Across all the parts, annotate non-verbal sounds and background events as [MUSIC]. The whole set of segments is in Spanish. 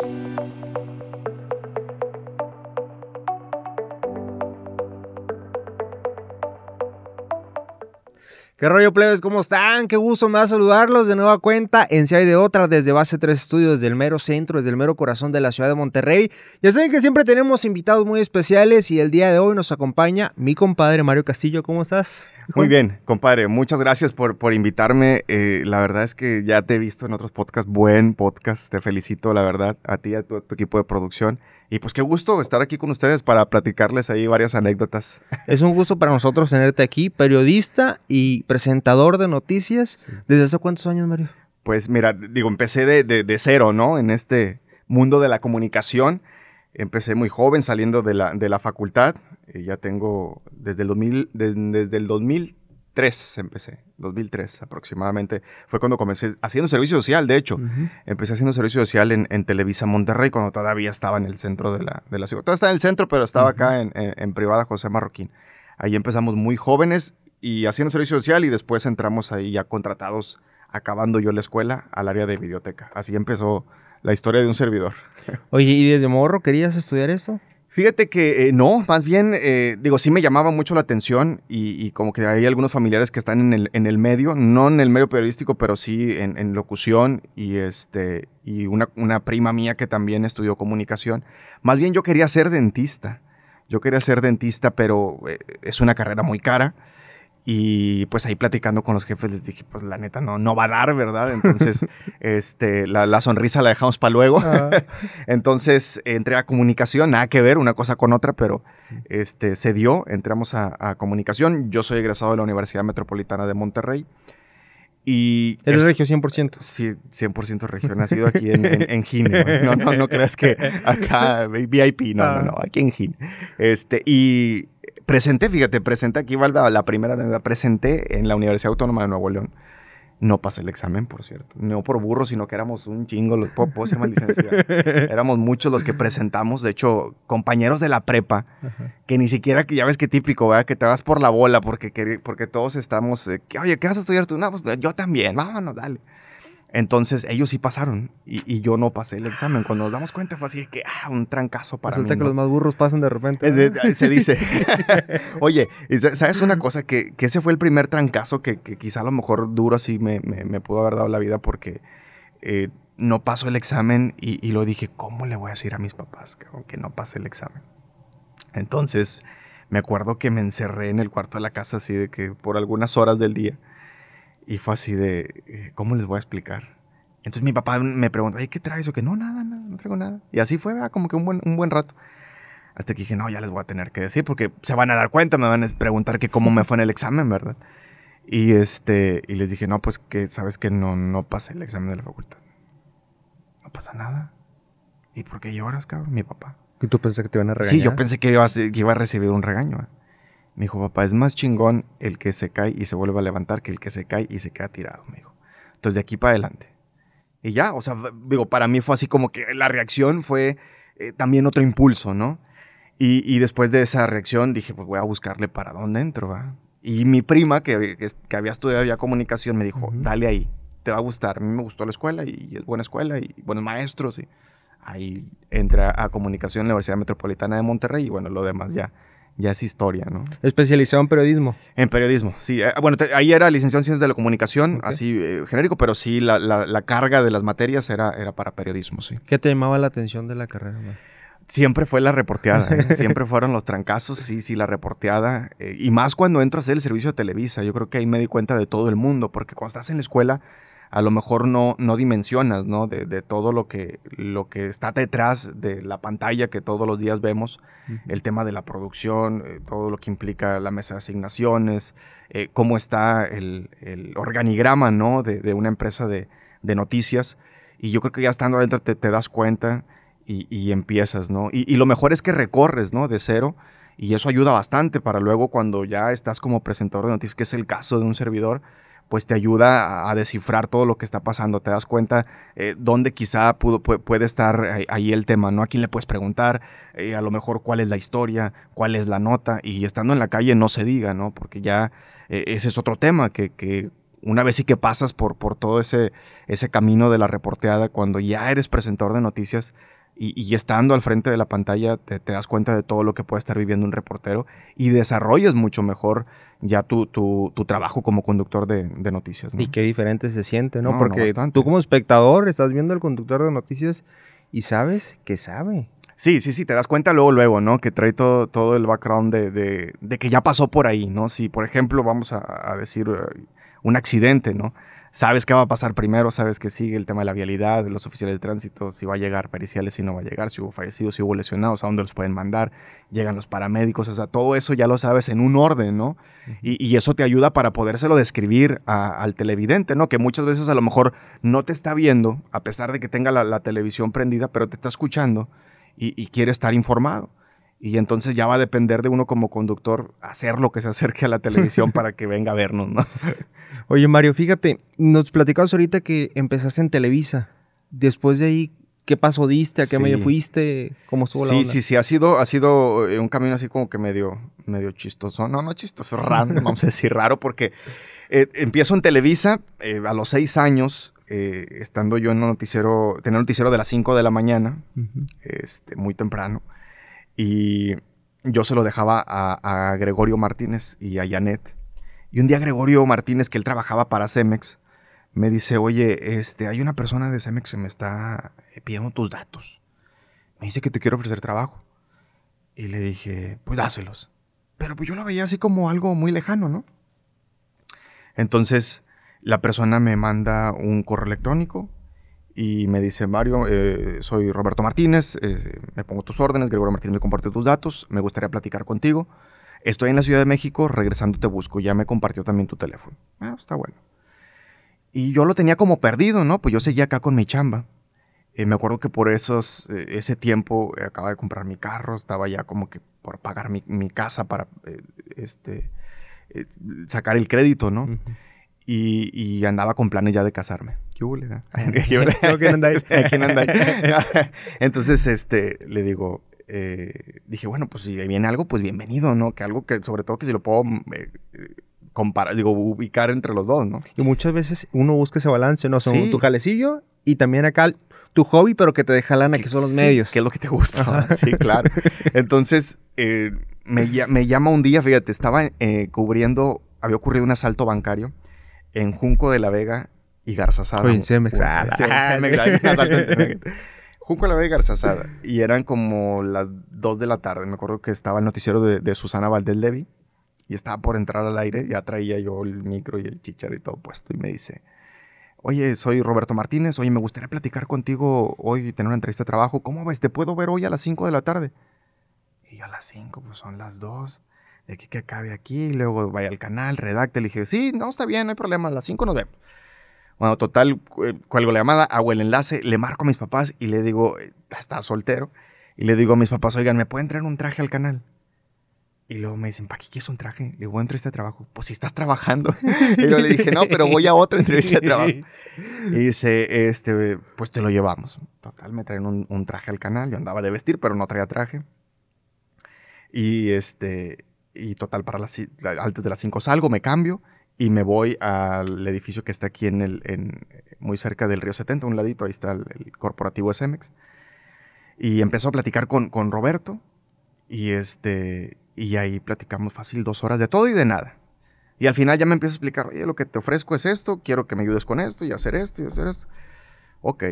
you ¿Qué rollo, plebes? ¿Cómo están? Qué gusto me da saludarlos de nueva cuenta en Si hay de otra, desde Base 3 Estudios, desde el mero centro, desde el mero corazón de la ciudad de Monterrey. Ya saben que siempre tenemos invitados muy especiales y el día de hoy nos acompaña mi compadre Mario Castillo. ¿Cómo estás? Muy bien, compadre. Muchas gracias por, por invitarme. Eh, la verdad es que ya te he visto en otros podcasts. Buen podcast. Te felicito, la verdad, a ti y a tu equipo de producción. Y pues qué gusto estar aquí con ustedes para platicarles ahí varias anécdotas. Es un gusto para nosotros tenerte aquí, periodista y presentador de noticias. ¿Desde hace cuántos años, Mario? Pues mira, digo, empecé de, de, cero, ¿no? En este mundo de la comunicación. Empecé muy joven saliendo de la, de la facultad. Y ya tengo desde el, 2000, desde el 2000 2003 empecé, 2003 aproximadamente. Fue cuando comencé haciendo servicio social, de hecho. Empecé haciendo servicio social en, Televisa Monterrey, cuando todavía estaba en el centro de la, de la ciudad. Todavía estaba en el centro, pero estaba acá en, en, privada José Marroquín. Ahí empezamos muy jóvenes y haciendo servicio social y después entramos ahí ya contratados, acabando yo la escuela, al área de biblioteca. Así empezó la historia de un servidor. [LAUGHS] Oye, ¿y desde morro querías estudiar esto? Fíjate que eh, no, más bien, eh, digo, sí me llamaba mucho la atención y, como que hay algunos familiares que están en el, en el, medio, no en el medio periodístico, pero sí en, locución y, este, y una, una, prima mía que también estudió comunicación. Más bien yo quería ser dentista. Yo quería ser dentista, pero eh, es una carrera muy cara. Y pues ahí platicando con los jefes les dije, pues la neta no, no va a dar, ¿verdad? Entonces, [LAUGHS] este, la, sonrisa la dejamos para luego. Ah. [LAUGHS] Entonces entré a comunicación, nada que ver una cosa con otra, pero este, se dio, entramos a, comunicación. Yo soy egresado de la Universidad Metropolitana de Monterrey. Y ¿Eres regio 100%? Sí, 100% regio. Nacido aquí en, en, Gine. No, no, no creas que [LAUGHS] acá VIP. No, no, no. Ah. Aquí en Gine. Este, y Presenté, fíjate, presenté, aquí va la primera, presenté en la Universidad Autónoma de Nuevo León. No pasé el examen, por cierto. No por burro, sino que éramos un chingo. ¿Puedo, puedo ser [LAUGHS] éramos muchos los que presentamos. De hecho, compañeros de la prepa, que ni siquiera, que ya ves qué típico, ¿verdad? Que te vas por la bola porque, porque todos estamos... Eh, oye, ¿qué vas a estudiar tú? No, pues yo también. Vámonos, dale. Entonces ellos sí pasaron y, yo no pasé el examen. Cuando nos damos cuenta fue así que, ah, un trancazo para Resulta que los más burros pasan de repente. Eh, se dice. [LAUGHS] [LAUGHS] Oye, ¿sabes una cosa? Que, ese fue el primer trancazo que, quizá a lo mejor duro así me, pudo haber dado la vida porque eh, no pasó el examen y, lo dije, ¿cómo le voy a decir a mis papás que no pase el examen? Entonces me acuerdo que me encerré en el cuarto de la casa así de que por algunas horas del día y fue así de, eh, ¿cómo les voy a explicar? Entonces mi papá me preguntó, ¿qué traes? O que no, nada, nada, no traigo nada. Y así fue, como que un buen, un buen rato. Hasta que dije, no, ya les voy a tener que decir porque se van a dar cuenta, me van a preguntar que cómo me fue en el examen, ¿verdad? Y, este, y les dije, no, pues que sabes que no, no pasé el examen de la facultad. No pasa nada. ¿Y por qué lloras, cabrón? Mi papá. ¿Y tú pensé que te iban a regañar? Sí, yo pensé que iba a, que iba a recibir un regaño. ¿eh? Me dijo, papá, es más chingón el que se cae y se vuelve a levantar que el que se cae y se queda tirado, me dijo. Entonces, de aquí para adelante. Y ya, o sea, digo, para mí fue así como que la reacción fue eh, también otro impulso, ¿no? Y, después de esa reacción dije, pues voy a buscarle para dónde entro, ¿va? Y mi prima, que, que, había estudiado ya comunicación, me dijo, dale ahí, te va a gustar. A mí me gustó la escuela y es buena escuela y buenos maestros. Y ahí entré a comunicación en la Universidad Metropolitana de Monterrey y bueno, lo demás ya ya es historia, ¿no? Especializado en periodismo. En periodismo, sí. Eh, bueno, ahí era licenciado en Ciencias de la Comunicación, así eh, genérico, pero sí la, la, carga de las materias era, era para periodismo, sí. ¿Qué te llamaba la atención de la carrera? Siempre fue la reporteada, ¿eh? [LAUGHS] siempre fueron los trancazos, sí, sí, la reporteada. y más cuando entro a hacer el servicio de Televisa, yo creo que ahí me di cuenta de todo el mundo, porque cuando estás en la escuela a lo mejor no, no dimensionas, ¿no? De, todo lo que, lo que está detrás de la pantalla que todos los días vemos, el tema de la producción, eh, todo lo que implica la mesa de asignaciones, eh, cómo está el, organigrama, ¿no? De, una empresa de, noticias. Y yo creo que ya estando adentro te, das cuenta y, empiezas, ¿no? Y, y, lo mejor es que recorres, ¿no? De cero. Y eso ayuda bastante para luego cuando ya estás como presentador de noticias, que es el caso de un servidor, pues te ayuda a, descifrar todo lo que está pasando. Te das cuenta eh, dónde quizá puede, estar ahí, el tema, ¿no? A quién le puedes preguntar, eh, a lo mejor cuál es la historia, cuál es la nota, y estando en la calle no se diga, ¿no? Porque ya eh, ese es otro tema que, una vez sí que pasas por, por todo ese, ese camino de la reporteada, cuando ya eres presentador de noticias, y, estando al frente de la pantalla te, das cuenta de todo lo que puede estar viviendo un reportero y desarrollas mucho mejor ya tu, tu, trabajo como conductor de, noticias. Y qué diferente se siente, ¿no? Porque tú como espectador estás viendo al conductor de noticias y sabes que sabe. Sí, sí, sí, te das cuenta luego, luego, ¿no? Que trae todo, todo el background de, de, que ya pasó por ahí, ¿no? Si, por ejemplo, vamos a, a decir eh, un accidente, ¿no? Sabes qué va a pasar primero, sabes que sigue el tema de la vialidad, de los oficiales de tránsito, si va a llegar periciales, si no va a llegar, si hubo fallecidos, si hubo lesionados, a dónde los pueden mandar, llegan los paramédicos, o sea, todo eso ya lo sabes en un orden, ¿no? y, eso te ayuda para podérselo describir al televidente, ¿no? Que muchas veces a lo mejor no te está viendo, a pesar de que tenga la, televisión prendida, pero te está escuchando y, y quiere estar informado. Y entonces ya va a depender de uno como conductor hacer lo que se acerque a la televisión para que venga a vernos, ¿no? [LAUGHS] Oye, Mario, fíjate, nos platicabas ahorita que empezaste en Televisa. Después de ahí, ¿qué paso diste? ¿A qué medio fuiste? ¿Cómo estuvo la Sí, sí, sí, ha sido, ha sido eh, un camino así como que medio, medio chistoso. No, no chistoso, [LAUGHS] raro, vamos a decir raro, porque eh, empiezo en Televisa eh, a los seis años, estando yo en un noticiero, tenía un noticiero de las cinco de la mañana, este, muy temprano, y yo se lo dejaba a, Gregorio Martínez y a Janet y un día Gregorio Martínez, que él trabajaba para Cemex, me dice, oye, este, hay una persona de Cemex que me está eh, pidiendo tus datos. Me dice que te quiero ofrecer trabajo. Y le dije, pues dáselos. Pero pues yo lo veía así como algo muy lejano, ¿no? Entonces, la persona me manda un correo electrónico y me dice, Mario, eh, soy Roberto Martínez, eh, me pongo tus órdenes, Gregorio Martínez me compartió tus datos, me gustaría platicar contigo. Estoy en la Ciudad de México, regresando te busco. Ya me compartió también tu teléfono. Ah, está bueno. Y yo lo tenía como perdido, ¿no? Pues yo seguía acá con mi chamba. Eh, me acuerdo que por esos, eh, ese tiempo eh, acaba de comprar mi carro, estaba ya como que por pagar mi, casa para este, sacar el crédito, ¿no? Y, y, andaba con planes ya de casarme. ¿Qué hubo, Entonces, este, le digo, eh, dije, bueno, pues si viene algo, pues bienvenido, ¿no? Que algo que, sobre todo, que si lo puedo eh, comparar, digo, ubicar entre los dos, ¿no? Y muchas veces uno busca ese balance, ¿no? Son tu jalecillo y también acá tu hobby, pero que te deja lana, que son los medios. Que es lo que te gusta. sí, claro. [LAUGHS] Entonces, eh, me, me, llama un día, fíjate, estaba cubriendo, había ocurrido un asalto bancario en Junco de la Vega y Garzazada. Oye, [LAUGHS] en Cemex. Junco la Vega Garzazada. Y eran como las 2 de la tarde. Me acuerdo que estaba el noticiero de, Susana Valdés Levy. Y estaba por entrar al aire. Ya traía yo el micro y el chicharo y todo puesto. Y me dice, oye, soy Roberto Martínez. Oye, me gustaría platicar contigo hoy, tener una entrevista de trabajo. ¿Cómo ves? ¿Te puedo ver hoy a las 5 de la tarde? Y yo a las 5, pues son las 2. De aquí que acabe aquí. Luego vaya al canal, redacte. Le dije, sí, no, está bien, no hay problema. A las 5 nos vemos. Bueno, total, cuelgo la llamada, hago el enlace, le marco a mis papás y le digo, eh, está soltero, y le digo a mis papás, oigan, ¿me pueden traer un traje al canal? Y luego me dicen, ¿para qué quieres un traje? Le digo, voy a entrevista de trabajo. Pues si estás trabajando. [LAUGHS] y luego le dije, no, pero voy a otra entrevista de trabajo. [LAUGHS] Y dice, este, pues te lo llevamos. Total, me traen un, traje al canal. Yo andaba de vestir, pero no traía traje. Y este, y total, para las, antes de las 5 salgo, me cambio y me voy al edificio que está aquí en el, en, muy cerca del Río 70, un ladito, ahí está el, corporativo Cemex. Y empezó a platicar con, con, Roberto y, este, y ahí platicamos fácil dos horas de todo y de nada. Y al final ya me empieza a explicar, oye, lo que te ofrezco es esto, quiero que me ayudes con esto y hacer esto y hacer esto. Ok,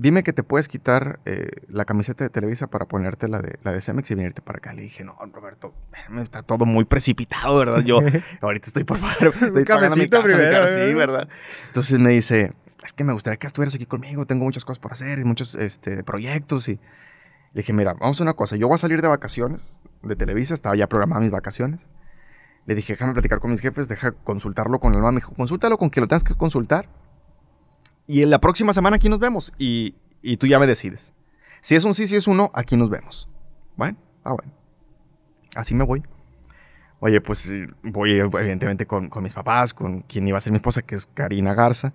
dime que te puedes quitar eh, la camiseta de Televisa para ponerte la de, la de Cemex y venirte para acá. Le dije, no, Roberto, está todo muy precipitado, ¿verdad? Yo [LAUGHS] [LAUGHS] ahorita estoy por favor, estoy pagando mi casa, primero, sí. ¿verdad? Entonces me dice, es que me gustaría que estuvieras aquí conmigo, tengo muchas cosas por hacer y muchos este, proyectos y... Le dije, mira, vamos a una cosa, yo voy a salir de vacaciones de Televisa, estaba ya programada mis vacaciones. Le dije, déjame platicar con mis jefes, deja consultarlo con el mamá. Me dijo, consúltalo con quien lo tengas que consultar y en la próxima semana aquí nos vemos y, tú ya me decides. Si es un sí, si es un no, aquí nos vemos. Bueno, ah, bueno. Así me voy. Oye, pues voy evidentemente con, mis papás, con quien iba a ser mi esposa, que es Karina Garza,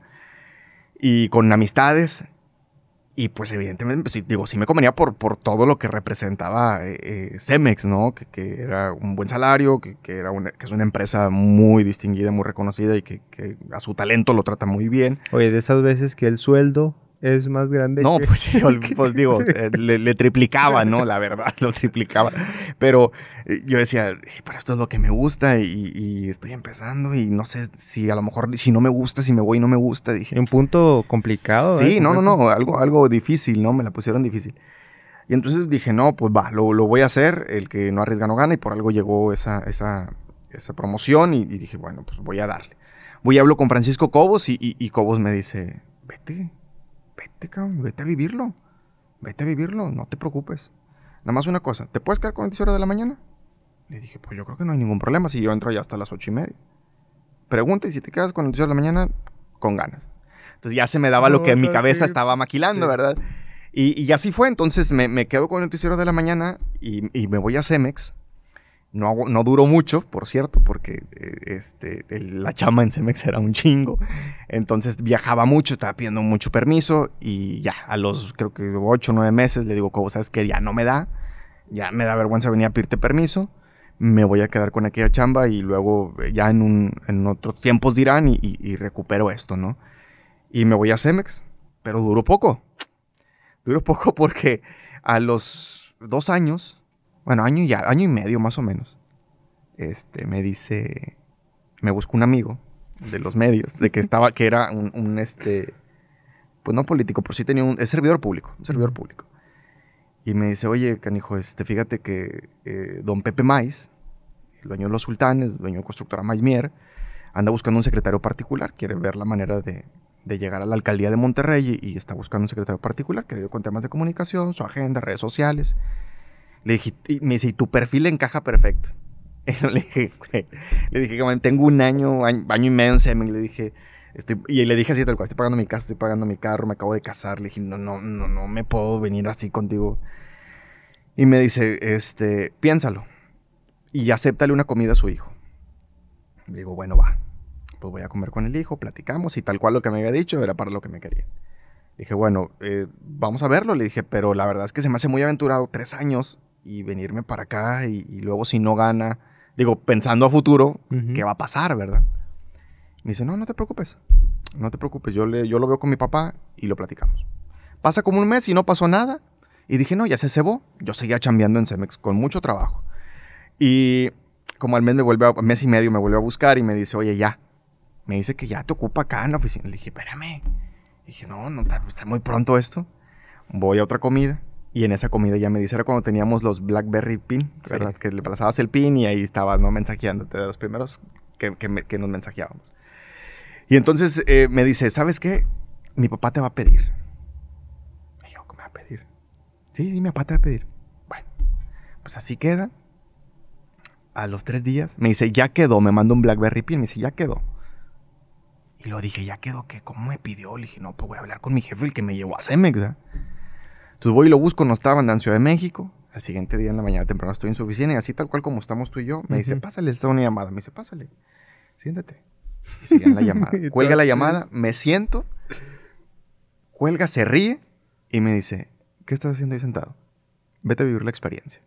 y con amistades. Y pues evidentemente, pues, digo, sí me convenía por, por todo lo que representaba eh, eh, Cemex, ¿no? Que, que, era un buen salario, que, que era una, que es una empresa muy distinguida, muy reconocida y que, que, a su talento lo trata muy bien. Oye, de esas veces que el sueldo es más grande. No, pues sí, [LAUGHS] pues digo, eh, le, le, triplicaba, ¿no? [LAUGHS] La verdad, lo triplicaba. Pero eh, yo decía, pero esto es lo que me gusta y, y, estoy empezando y no sé si a lo mejor, si no me gusta, si me voy y no me gusta, dije. Un punto complicado. Sí, ¿eh? no, no, no, algo, algo difícil, ¿no? Me la pusieron difícil. Y entonces dije, no, pues va, lo, lo voy a hacer, el que no arriesga no gana y por algo llegó esa, esa, esa promoción y, y, dije, bueno, pues voy a darle. Voy y hablo con Francisco Cobos y, y Cobos me dice, vete, vete, cabrón, vete a vivirlo. Vete a vivirlo, no te preocupes. Nada más una cosa, ¿te puedes quedar con 10 horas de la mañana? Le dije, pues yo creo que no hay ningún problema si yo entro ya hasta las ocho y media. Pregunta y si te quedas con 10 horas de la mañana, con ganas. Entonces ya se me daba no, lo que en mi cabeza sí. estaba maquilando, sí. ¿verdad? Y, y, así fue, entonces me, me quedo con el noticiero de la mañana y, y, me voy a Cemex. No, no duró mucho, por cierto, porque eh, este, la chama en Cemex era un chingo. Entonces viajaba mucho, estaba pidiendo mucho permiso y ya, a los creo que 8 o 9 meses le digo, como sabes que ya no me da, ya me da vergüenza venir a pedirte permiso, me voy a quedar con aquella chamba y luego ya en, un, en otros tiempos dirán y, y, y recupero esto, ¿no? Y me voy a Cemex, pero duró poco duró poco porque a los dos años, bueno, año y, año y medio más o menos, este, me dice, me buscó un amigo de los medios, de que estaba, que era un, un este, pues no político, pero sí tenía un, es servidor público, un servidor público. Y me dice, oye, canijo, este, fíjate que eh, don Pepe Maiz, el dueño de los sultanes, dueño de constructora Maiz Mier, anda buscando un secretario particular, quiere ver la manera de, llegar a la alcaldía de Monterrey y, y está buscando un secretario particular que le dio con temas de comunicación, su agenda, redes sociales. Le dije, y me dice, y tu perfil encaja perfecto. [LAUGHS] Le dije, le dije, tengo un año, año, año y medio en Semen. Le dije, estoy, y le dije así tal cual, estoy pagando mi casa, estoy pagando mi carro, me acabo de casar. Le dije, no, no, no, no me puedo venir así contigo. Y me dice, este, piénsalo. Y acéptale una comida a su hijo. Le digo, bueno, va pues voy a comer con el hijo, platicamos y tal cual lo que me había dicho era para lo que me quería. Dije, bueno, eh, vamos a verlo, le dije, pero la verdad es que se me hace muy aventurado tres años y venirme para acá y, y luego si no gana, digo, pensando a futuro, uh -huh. ¿qué va a pasar, verdad? Me dice, no, no te preocupes, no te preocupes, yo, le, yo lo veo con mi papá y lo platicamos. Pasa como un mes y no pasó nada. Y dije, no, ya se cebó. Yo seguía chambeando en Cemex con mucho trabajo. Y como al mes me vuelve a, mes y medio me vuelve a buscar y me dice, oye, ya, me dice que ya te ocupa acá en la oficina. Le dije, espérame. Le dije, no, no está, está, muy pronto esto. Voy a otra comida. Y en esa comida ya me dice, era cuando teníamos los Blackberry Pin, ¿verdad? Sí. Que le pasabas el pin y ahí estabas, ¿no? Mensajeándote de los primeros que, que, que nos mensajeábamos. Y entonces eh, me dice, ¿sabes qué? Mi papá te va a pedir. Y yo, ¿qué me va a pedir? Sí, mi papá te va a pedir. Bueno, pues así queda. A los tres días me dice, ya quedó. Me manda un Blackberry Pin. Me dice, ya quedó. Y luego dije, ya quedó, ¿qué? ¿Cómo me pidió? Le dije, no, pues voy a hablar con mi jefe, el que me llevó a Cemex, ¿verdad? Entonces voy y lo busco, no estaba en Ciudad de México. Al siguiente día en la mañana temprano estoy en su oficina y así tal cual como estamos tú y yo, me uh -huh. dice, pásale, está una llamada. Me dice, pásale, siéntate. Y sigue en la [LAUGHS] llamada. Cuelga la llamada, me siento, cuelga, se ríe y me dice, ¿qué estás haciendo ahí sentado? Vete a vivir la experiencia.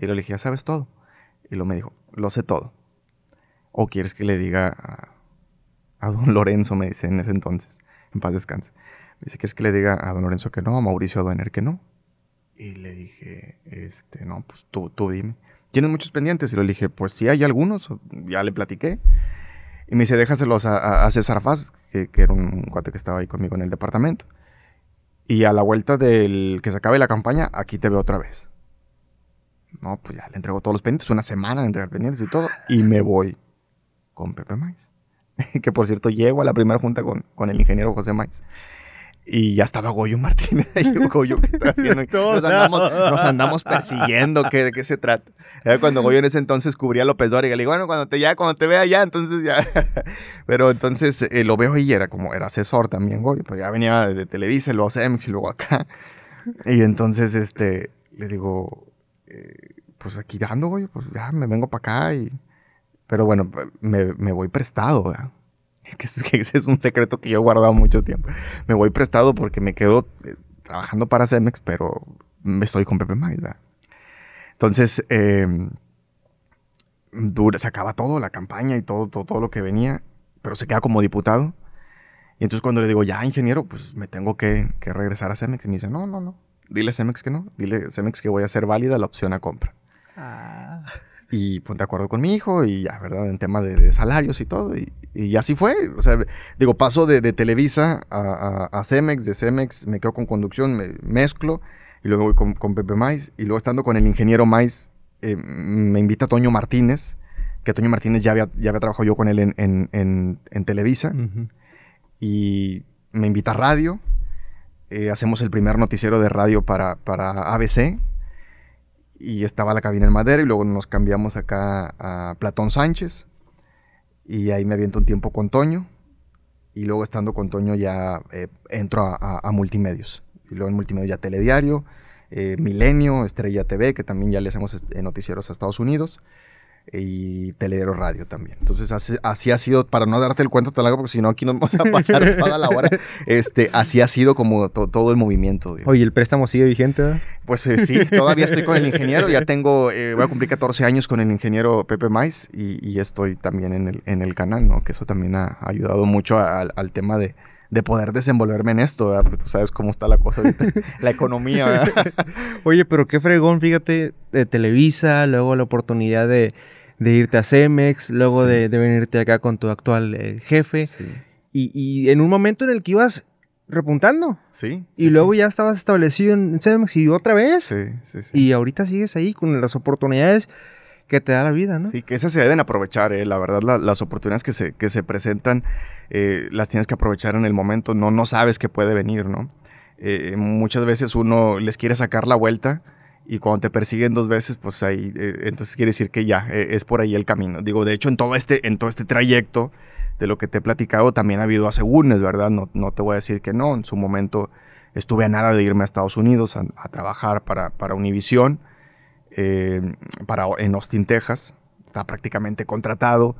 Y le dije, ya sabes todo. Y lo me dijo, lo sé todo. ¿O quieres que le diga a a don Lorenzo, me dice en ese entonces, en paz descanse. Dice, ¿quieres que le diga a don Lorenzo que no, a Mauricio Aduener que no? Y le dije, este, no, pues tú, tú dime. ¿Tienes muchos pendientes? Y le dije, pues sí, hay algunos, ya le platiqué. Y me dice, déjaselos a, a, César Faz, que, que, era un cuate que estaba ahí conmigo en el departamento. Y a la vuelta del que se acabe la campaña, aquí te veo otra vez. No, pues ya le entrego todos los pendientes, una semana de entregar pendientes y todo, y me voy con Pepe Mais. [LAUGHS] que por cierto llego a la primera junta con, con el ingeniero José Maiz. Y ya estaba Goyo Martínez ahí, [LAUGHS] Goyo, ¿qué está haciendo? [LAUGHS] Nos andamos, nos andamos persiguiendo, ¿qué, ¿de qué se trata? Era cuando Goyo en ese entonces cubría a López Dóriga. Le digo, bueno, cuando te, ya, cuando te vea ya, entonces ya. [LAUGHS] pero entonces eh, lo veo ahí, era como, era asesor también Goyo, pero ya venía de, Televisa, luego CEMX y luego acá. Y entonces, este, le digo, eh, pues aquí ando, Goyo, pues ya me vengo para acá y pero bueno, me, me voy prestado, ¿verdad? [LAUGHS] Que, es, que ese es un secreto que yo he guardado mucho tiempo. Me voy prestado porque me quedo eh, trabajando para Cemex, pero estoy con Pepe Maida. Entonces, eh, se acaba todo, la campaña y todo, todo, todo lo que venía, pero se queda como diputado. Y entonces cuando le digo, ya, ingeniero, pues me tengo que, que regresar a Cemex. Y me dice, no, no, no. Dile a Cemex que no. Dile a Cemex que voy a hacer válida la opción a compra. Ah. Y ponte de acuerdo con mi hijo y ya, ¿verdad? En tema de, salarios y todo. Y, y, así fue. O sea, digo, paso de, de Televisa a, a, Cemex. De Cemex me quedo con conducción, me mezclo. Y luego voy con, con Pepe Mais. Y luego estando con el ingeniero Mais, eh, me invita Toño Martínez. Que Toño Martínez ya había, ya había trabajado yo con él en, en, en, Televisa. Y me invita a radio. Eh, hacemos el primer noticiero de radio para, para ABC y estaba la cabina en madera y luego nos cambiamos acá a Platón Sánchez. Y ahí me aviento un tiempo con Toño. Y luego estando con Toño ya eh, entro a, multimedios. Y luego en multimedia ya Telediario, eh, Milenio, Estrella TV que también ya le hacemos este, noticieros a Estados Unidos y Teledero Radio también. Entonces así, ha sido, para no darte el cuento tan largo, porque si no aquí nos vamos a pasar [LAUGHS] toda la hora, este, así ha sido como todo el movimiento. Oye, ¿el préstamo sigue vigente? Pues eh, sí, todavía estoy con el ingeniero, ya tengo, eh, voy a cumplir 14 años con el ingeniero Pepe Mais y, estoy también en el, en el, canal, ¿no? Que eso también ha ayudado mucho al tema de, de poder desenvolverme en esto, ¿verdad? Porque tú sabes cómo está la cosa ahorita, [LAUGHS] la economía, ¿verdad? [LAUGHS] Oye, pero qué fregón, fíjate, de Televisa, luego la oportunidad de, irte a Cemex, luego de, venirte acá con tu actual eh, jefe. Y, en un momento en el que ibas repuntando. Sí. y luego ya estabas establecido en Cemex y otra vez. Sí, sí, sí. Y ahorita sigues ahí con las oportunidades que te da la vida, ¿no? Sí, que esas se deben aprovechar, ¿eh? La verdad, las oportunidades que se, que se presentan, eh, las tienes que aprovechar en el momento, no, no sabes qué puede venir, ¿no? Eh, muchas veces uno les quiere sacar la vuelta y cuando te persiguen dos veces, pues ahí, eh, entonces quiere decir que ya, es por ahí el camino. Digo, de hecho, en todo este, en todo este trayecto de lo que te he platicado, también ha habido asegúnes, ¿verdad? No, no te voy a decir que no, en su momento estuve a nada de irme a Estados Unidos a, a trabajar para, para Univision eh, para, en Austin, Texas. Está prácticamente contratado.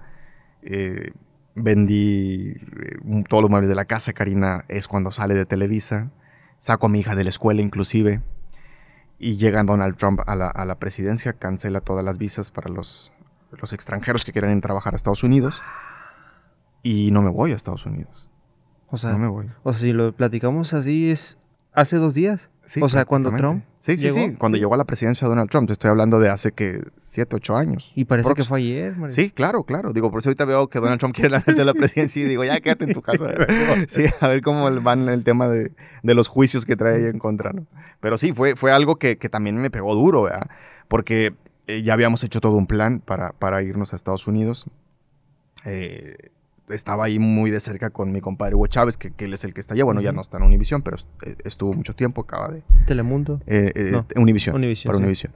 Eh, vendí eh, todos los muebles de la casa. Karina es cuando sale de Televisa. Saco a mi hija de la escuela inclusive. Y llega Donald Trump a la, presidencia, cancela todas las visas para los, los extranjeros que quieran trabajar a Estados Unidos. Y no me voy a Estados Unidos. O sea, no me voy. O sea, si lo platicamos así, es hace dos días o sea, cuando Trump. Sí, sí, sí. Cuando llegó a la presidencia Donald Trump. Te estoy hablando de hace que siete, ocho años. Y parece que fue ayer, Sí, claro, claro. Digo, por eso ahorita veo que Donald Trump quiere lanzarse a la presidencia y digo, ya quédate en tu casa. [LAUGHS] [LAUGHS] sí, a ver cómo van el tema de, los juicios que trae ahí en contra, ¿no? Pero sí, fue, fue algo que, también me pegó duro, ¿verdad? Porque eh, ya habíamos hecho todo un plan para, para irnos a Estados Unidos. Eh, estaba ahí muy de cerca con mi compadre Hugo Chávez, que, él es el que está allá. Bueno, ya no está en Univisión, pero eh, estuvo mucho tiempo, acaba de... Telemundo. Eh, eh Univisión. Para Univisión.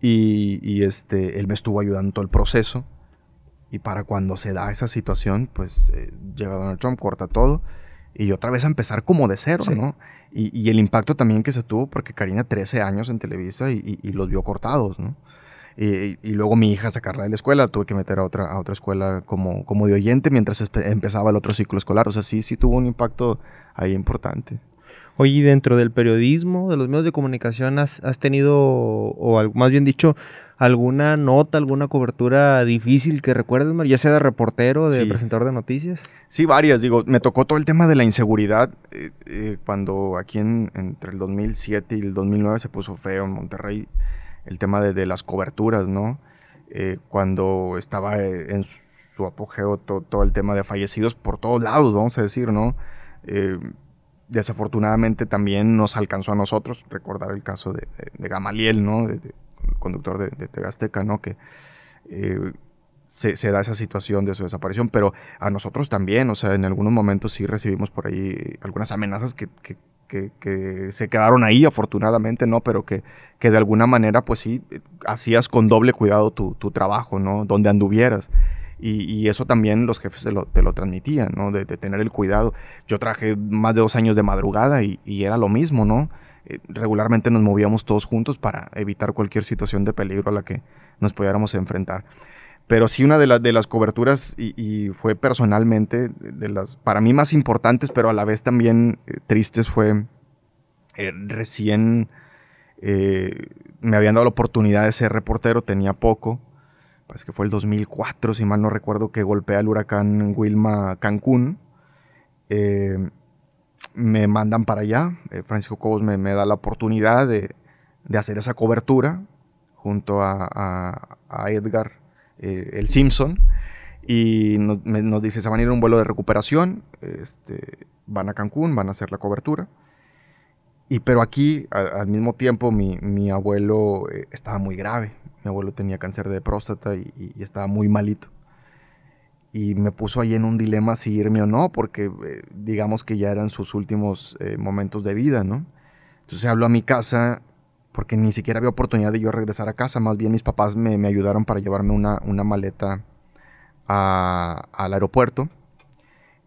Y, este, él me estuvo ayudando en todo el proceso. Y para cuando se da esa situación, pues eh, llega Donald Trump, corta todo. Y otra vez a empezar como de cero, ¿no? Y, el impacto también que se tuvo, porque Karina 13 años en Televisa y, y los vio cortados, ¿no? Y, luego mi hija sacarla de la escuela, tuve que meter a otra, a otra escuela como, como de oyente mientras empezaba el otro ciclo escolar. O sea, sí, sí tuvo un impacto ahí importante. Oye, dentro del periodismo, de los medios de comunicación, ¿has, tenido, o más bien dicho, alguna nota, alguna cobertura difícil que recuerdes, ya sea de reportero, de presentador de noticias? Sí, varias. Digo, me tocó todo el tema de la inseguridad eh, eh, cuando aquí en, entre el 2007 y el 2009 se puso feo en Monterrey el tema de, las coberturas, ¿no? Eh, cuando estaba eh, en su apogeo todo el tema de fallecidos por todos lados, vamos a decir, ¿no? Eh, desafortunadamente también nos alcanzó a nosotros, recordar el caso de, Gamaliel, ¿no? De, conductor de, Tegasteca, ¿no? Que se, da esa situación de su desaparición, pero a nosotros también, o sea, en algunos momentos sí recibimos por ahí algunas amenazas que, se quedaron ahí, afortunadamente, ¿no? Pero que, que, de alguna manera, pues sí, hacías con doble cuidado tu, tu trabajo, ¿no? Donde anduvieras. Y, y, eso también los jefes te lo, te lo transmitían, ¿no? De, tener el cuidado. Yo traje más de dos años de madrugada y, y era lo mismo, ¿no? Eh, regularmente nos movíamos todos juntos para evitar cualquier situación de peligro a la que nos pudiéramos enfrentar. Pero sí una de, las de las coberturas, y, fue personalmente de las, para mí más importantes, pero a la vez también eh, tristes, fue Eh, recién eh, me habían dado la oportunidad de ser reportero, tenía poco. Parece que fue el 2004, si mal no recuerdo, que golpea el huracán Wilma Cancún. Me mandan para allá. Francisco Cobos me, da la oportunidad de, hacer esa cobertura junto a, Edgar, el Simpson. Y nos, dice, se van a ir a un vuelo de recuperación, este, van a Cancún, van a hacer la cobertura. Y pero aquí, al, mismo tiempo, mi, abuelo eh, estaba muy grave. Mi abuelo tenía cáncer de próstata y, estaba muy malito. Y me puso ahí en un dilema si irme o no, porque eh, digamos que ya eran sus últimos eh, momentos de vida, ¿no? Entonces hablo a mi casa, porque ni siquiera había oportunidad de yo regresar a casa. Más bien mis papás me, ayudaron para llevarme una, maleta al aeropuerto.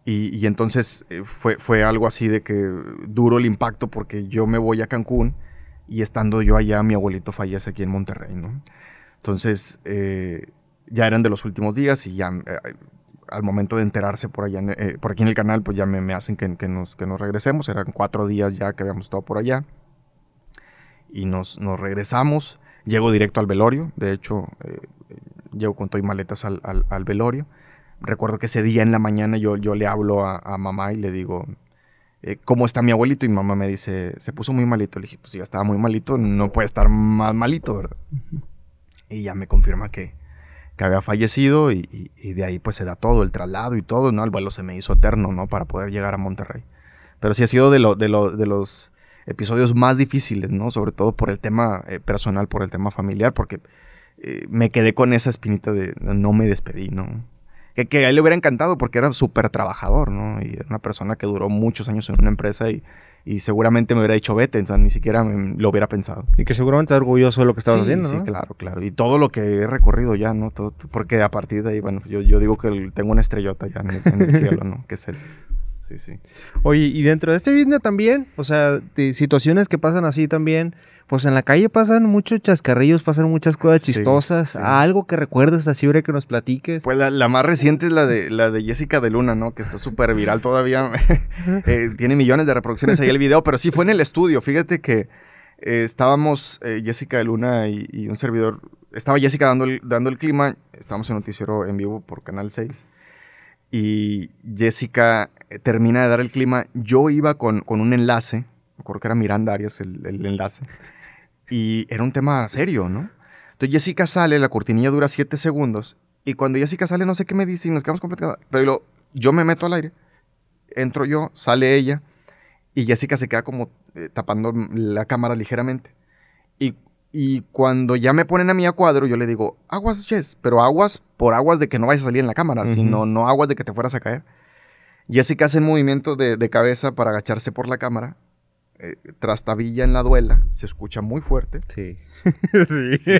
Y, entonces eh, fue, algo así de que duro el impacto porque yo me voy a Cancún y estando yo allá, mi abuelito fallece aquí en Monterrey, ¿no? Entonces, eh, ya eran de los últimos días y ya eh, al momento de enterarse por allá, por aquí en el canal, pues ya me, hacen que, nos, que nos regresemos. Eran cuatro días ya que habíamos estado por allá. Y nos, nos regresamos. Llego directo al velorio. De hecho, llego con todo y maletas al, al velorio recuerdo que ese día en la mañana yo, yo le hablo a, mamá y le digo, eh, ¿cómo está mi abuelito? Y mamá me dice, se puso muy malito. Le dije, pues si ya estaba muy malito, no puede estar más malito, ¿verdad? Y ya me confirma que, que había fallecido y, de ahí pues se da todo, el traslado y todo, ¿no? El vuelo se me hizo eterno, ¿no? Para poder llegar a Monterrey. Pero sí ha sido de, lo, de, lo, de los episodios más difíciles, ¿no? Sobre todo por el tema eh, personal, por el tema familiar, porque eh, me quedé con esa espinita de no me despedí, ¿no? que, a él le hubiera encantado porque era súper trabajador, ¿no? Y era una persona que duró muchos años en una empresa y, y seguramente me hubiera dicho vete, o sea, ni siquiera lo hubiera pensado. Y que seguramente está orgulloso de lo que estabas haciendo, ¿no? Sí, claro, claro. Y todo lo que he recorrido ya, ¿no? Todo, porque a partir de ahí, bueno, yo, yo digo que tengo una estrellota ya en el, cielo, ¿no? Que es él. Sí, sí. Oye, y dentro de este business también, o sea, de situaciones que pasan así también, pues en la calle pasan muchos chascarrillos, pasan muchas cosas chistosas. Algo que recuerdes así, que nos platiques. Pues la, más reciente es la de, la de Jessica de Luna, ¿no? Que está súper viral todavía. [LAUGHS] Eh, tiene millones de reproducciones ahí el video, pero sí fue en el estudio. Fíjate que eh, estábamos eh, Jessica de Luna y, un servidor. Estaba Jessica dando el, dando el clima. Estábamos en noticiero en vivo por Canal 6. Y Jessica termina de dar el clima. Yo iba con, con un enlace. Me que era Miranda Arias el, el enlace y era un tema serio, ¿no? Entonces Jessica sale, la cortinilla dura 7 segundos y cuando Jessica sale no sé qué me dice y nos quedamos completamente... Pero yo me meto al aire, entro yo, sale ella y Jessica se queda como eh, tapando la cámara ligeramente. Y, cuando ya me ponen a mí a cuadro, yo le digo, aguas, Jess, pero aguas por aguas de que no vayas a salir en la cámara, sino no aguas de que te fueras a caer. Jessica hace el movimiento de, de cabeza para agacharse por la cámara eh, trastabilla en la duela, se escucha muy fuerte. [LAUGHS] Sí. sí.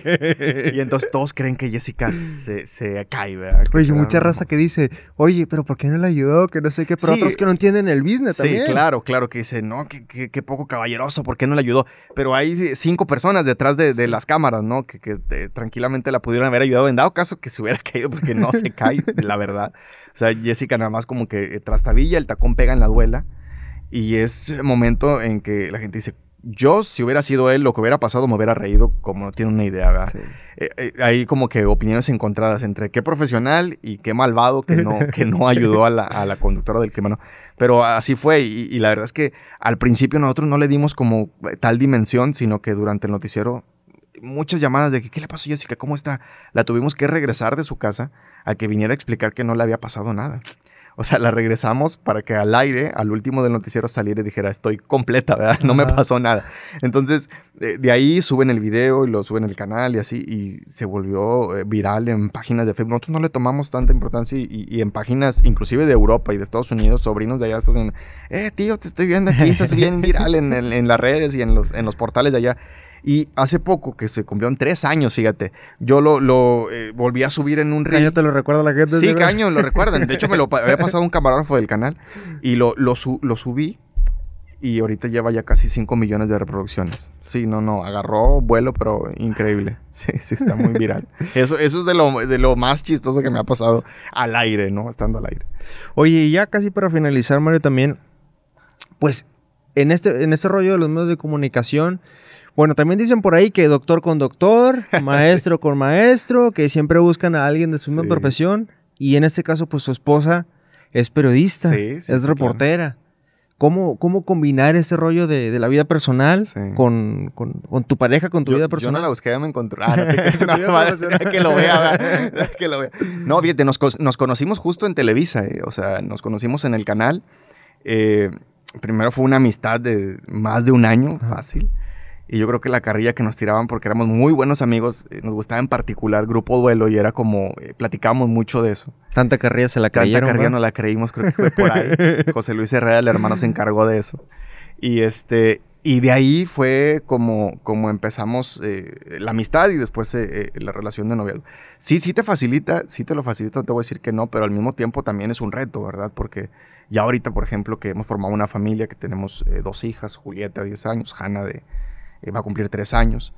Y entonces todos creen que Jessica se, se cae, ¿verdad? oye, mucha raza que dice, oye, pero ¿por qué no le ayudó? Que no sé qué, pero otros que no entienden el business también. Sí, claro, claro, que dicen, no, qué, poco caballeroso, ¿por qué no le ayudó? Pero hay cinco personas detrás de, las cámaras, ¿no? Que, eh, tranquilamente la pudieron haber ayudado en dado caso que se hubiera [LAUGHS] caído porque no se cae, la verdad. O sea, Jessica nada más como que trastabilla, el tacón pega en la duela y es el momento en que la gente dice, yo si hubiera sido él, lo que hubiera pasado me hubiera reído como no tiene una idea, ¿verdad? Eh, eh, hay como que opiniones encontradas entre qué profesional y qué malvado que no, [LAUGHS] que no ayudó a la, a la conductora del clima, ¿no? Pero así fue y, la verdad es que al principio nosotros no le dimos como tal dimensión, sino que durante el noticiero muchas llamadas de que, ¿qué le pasó a Jessica? ¿Cómo está? La tuvimos que regresar de su casa a que viniera a explicar que no le había pasado nada. O sea, la regresamos para que al aire, al último del noticiero saliera y dijera, estoy completa, ¿verdad? No me pasó nada. Entonces, de, ahí suben el video y lo suben el canal y así, y se volvió eh, viral en páginas de Facebook. Nosotros no le tomamos tanta importancia y, en páginas inclusive de Europa y de Estados Unidos, sobrinos de allá, son, eh, tío, te estoy viendo aquí, estás bien [LAUGHS] viral en, en las redes y en los, en los portales de allá. Y hace poco, que se cumplió en tres años, fíjate, yo lo, lo eh, volví a subir en un reel. ¿Caño te lo recuerda la gente? Sí, Caño, lo recuerdan. De hecho, me lo había pasado un [LAUGHS] camarógrafo del canal y lo, lo, lo subí y ahorita lleva ya casi 5 millones de reproducciones. Sí, no, no, agarró vuelo, pero increíble. [LAUGHS] Sí, sí, está muy viral. Eso, eso es de lo, de lo más chistoso que me ha pasado al aire, ¿no? Estando al aire. Oye, y ya casi para finalizar, Mario, también, pues en este, en este rollo de los medios de comunicación, bueno, también dicen por ahí que doctor con doctor, [LAUGHS] maestro con maestro, que siempre buscan a alguien de su misma Sí. profesión. Y en este caso, pues su esposa es periodista, Sí, es reportera. ¿Cómo, ¿Cómo combinar ese rollo de, de la vida personal con, con- con tu pareja, con tu Yo, vida yo personal? no la busqué, ya me encontré. Ah, no, te [LAUGHS] no, [LAUGHS] madre, que lo vea, que lo vea. No, fíjate, nos conocimos justo en Televisa, eh, o sea, nos conocimos en el canal. Eh, primero fue una amistad de más de un año, fácil. Y yo creo que la carrilla que nos tiraban, porque éramos muy buenos amigos, eh, nos gustaba en particular Grupo Duelo y era como, eh, platicábamos mucho de eso. Tanta carrilla se la Tanta creyeron. carrilla ¿va? no la creímos, creo que fue por ahí. [LAUGHS] José Luis Herrera, el hermano, se encargó de eso. Y este, y de ahí fue como, como empezamos eh, la amistad y después eh, eh, la relación de noviazgo. Sí, sí te facilita, sí te lo facilita, no te voy a decir que no, pero al mismo tiempo también es un reto, ¿verdad? Porque ya ahorita, por ejemplo, que hemos formado una familia, que tenemos eh, dos hijas, Julieta, 10 años, Hanna, de, eh, va a cumplir 3 años.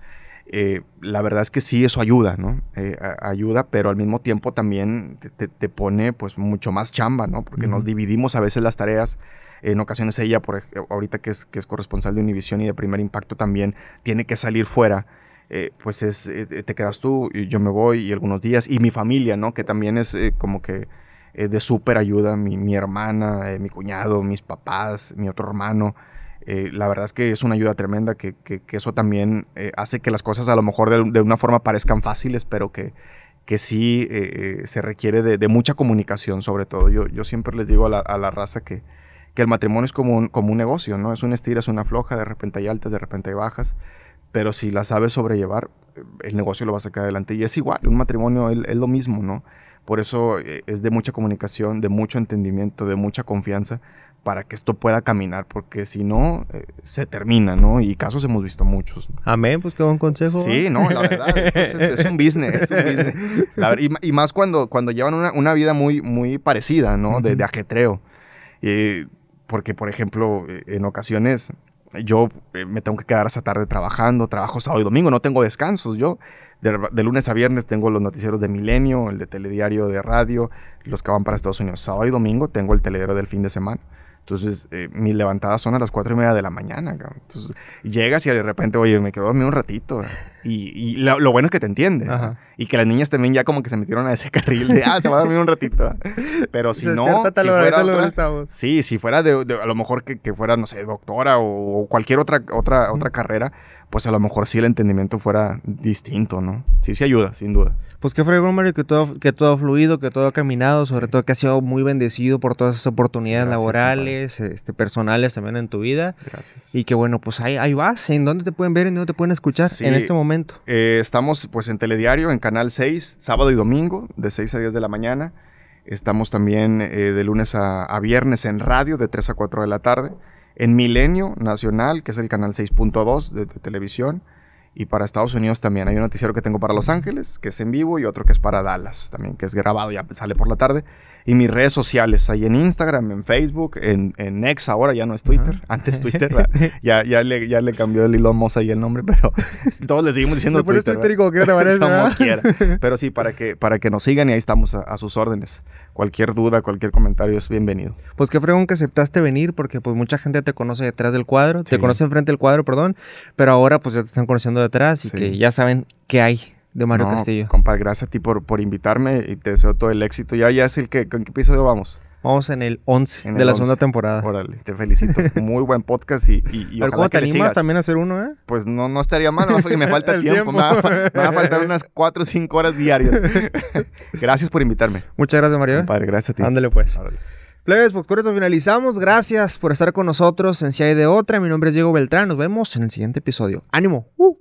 eh, la verdad es que sí, eso ayuda, ¿no? A- ayuda, pero al mismo tiempo también te, te- te pone pues mucho más chamba, ¿no? Porque nos Ujú. dividimos a veces las tareas. En ocasiones ella, por, ahorita que es, que es corresponsal de Univisión y de Primer Impacto también, tiene que salir fuera. eh, pues es, eh, te quedas tú y yo me voy y algunos días. Y mi familia, ¿no? Que también es eh, como que eh, de súper ayuda. Mi, mi hermana, eh, mi cuñado, mis papás, mi otro hermano. Eh, la verdad es que es una ayuda tremenda, que, que- que eso también eh, hace que las cosas a lo mejor de, de una forma parezcan fáciles, pero que, que sí eh, eh, se requiere de, de mucha comunicación sobre todo. Yo, yo siempre les digo a la, a la raza que, que el matrimonio es como un, como un negocio, ¿no? Es una estira, es una floja, de repente hay altas, de repente hay bajas, pero si la sabes sobrellevar, eh, el negocio lo va a sacar adelante. Y es igual, un matrimonio es, es lo mismo, ¿no? Por eso eh, es de mucha comunicación, de mucho entendimiento, de mucha confianza para que esto pueda caminar, porque si no, eh, se termina, ¿no? Y casos hemos visto muchos. Amén, pues qué buen consejo. Sí, no, la verdad, es, es- es un business, es un business. La y, y más cuando, cuando llevan una, una vida muy, muy parecida, ¿no? De, de ajetreo. Eh, porque, por ejemplo, en ocasiones yo eh, me tengo que quedar hasta tarde trabajando, trabajo sábado y domingo, no tengo descansos. Yo de, de lunes a viernes tengo los noticieros de Milenio, el de Telediario de Radio, los que van para Estados Unidos. Sábado y domingo tengo el telediario del fin de semana. Entonces, eh, mis levantadas son a las cuatro y media de la mañana. cabrón. Entonces, llegas y de repente, oye, me quiero dormir un ratito. Y, y lo, lo bueno es que te entiende. ¿no? Ajá. Y que las niñas también ya como que se metieron a ese carril de, ah, se va a dormir un ratito. [LAUGHS] Pero si Se no, si fuera otra-. Sí, si fuera de, de- a lo mejor que, que fuera, no sé, doctora o, o cualquier otra, otra, otra carrera, pues a lo mejor sí el entendimiento fuera distinto, ¿no? Sí, sí ayuda, sin duda. Pues qué fregón, Mario, que todo, que todo ha fluido, que todo ha caminado, sobre todo que has sido muy bendecido por todas esas oportunidades Sí, gracias, laborales, este, personales también en tu vida. Gracias. Y que bueno, pues ahí, ahí vas. ¿En dónde te pueden ver? ¿En dónde te pueden escuchar? Sí. En este momento. Eh, estamos pues en Telediario, en Canal 6, sábado y domingo, de 6 a 10 de la mañana. Estamos también eh, de lunes a, a viernes en radio, de 3 a 4 de la tarde. En Milenio Nacional, que es el canal 6.2 de, de televisión. Y para Estados Unidos también hay un noticiero que tengo para Los Ángeles, que es en vivo, y otro que es para Dallas, también, que es grabado, ya sale por la tarde. Y mis redes sociales, ahí en Instagram, en Facebook, en, en X ahora, ya no es Twitter, antes [LAUGHS] Twitter, ya, ya, le, ya le cambió el Elon Musk ahí el nombre, [LAUGHS] pero todos le seguimos diciendo Twitter. Twitter y [LAUGHS] como quiera te aparece, Como quiera. Pero sí, para que, para que nos sigan y ahí estamos a, a sus órdenes. Cualquier duda, cualquier comentario es bienvenido. Pues qué fregón que aceptaste venir, porque pues mucha gente te conoce detrás del cuadro, te conoce enfrente del cuadro, perdón, pero ahora pues ya te están conociendo detrás y Sí. que ya saben qué hay de Mario No, Castillo. Compadre, gracias a ti por, por invitarme y te deseo todo el éxito. Ya, ya es el que, ¿con qué episodio vamos? Vamos en el 11 En de el la 11. segunda temporada. Órale, te felicito. [LAUGHS] Muy buen podcast y, y, y ver, ojalá ¿cómo te que animas también a hacer uno, eh? Pues no, no estaría mal, que me falta [LAUGHS] El tiempo. Me, va, a fa- me va a faltar unas 4 o 5 horas diarias. [LAUGHS] gracias por invitarme. Muchas gracias, Mario. Compadre, gracias a ti. Ándale pues. Órale. Plebes, pues con eso finalizamos. Gracias por estar con nosotros en Si hay de otra. Mi nombre es Diego Beltrán. Nos vemos en el siguiente episodio. ¡Ánimo! ¡Uh!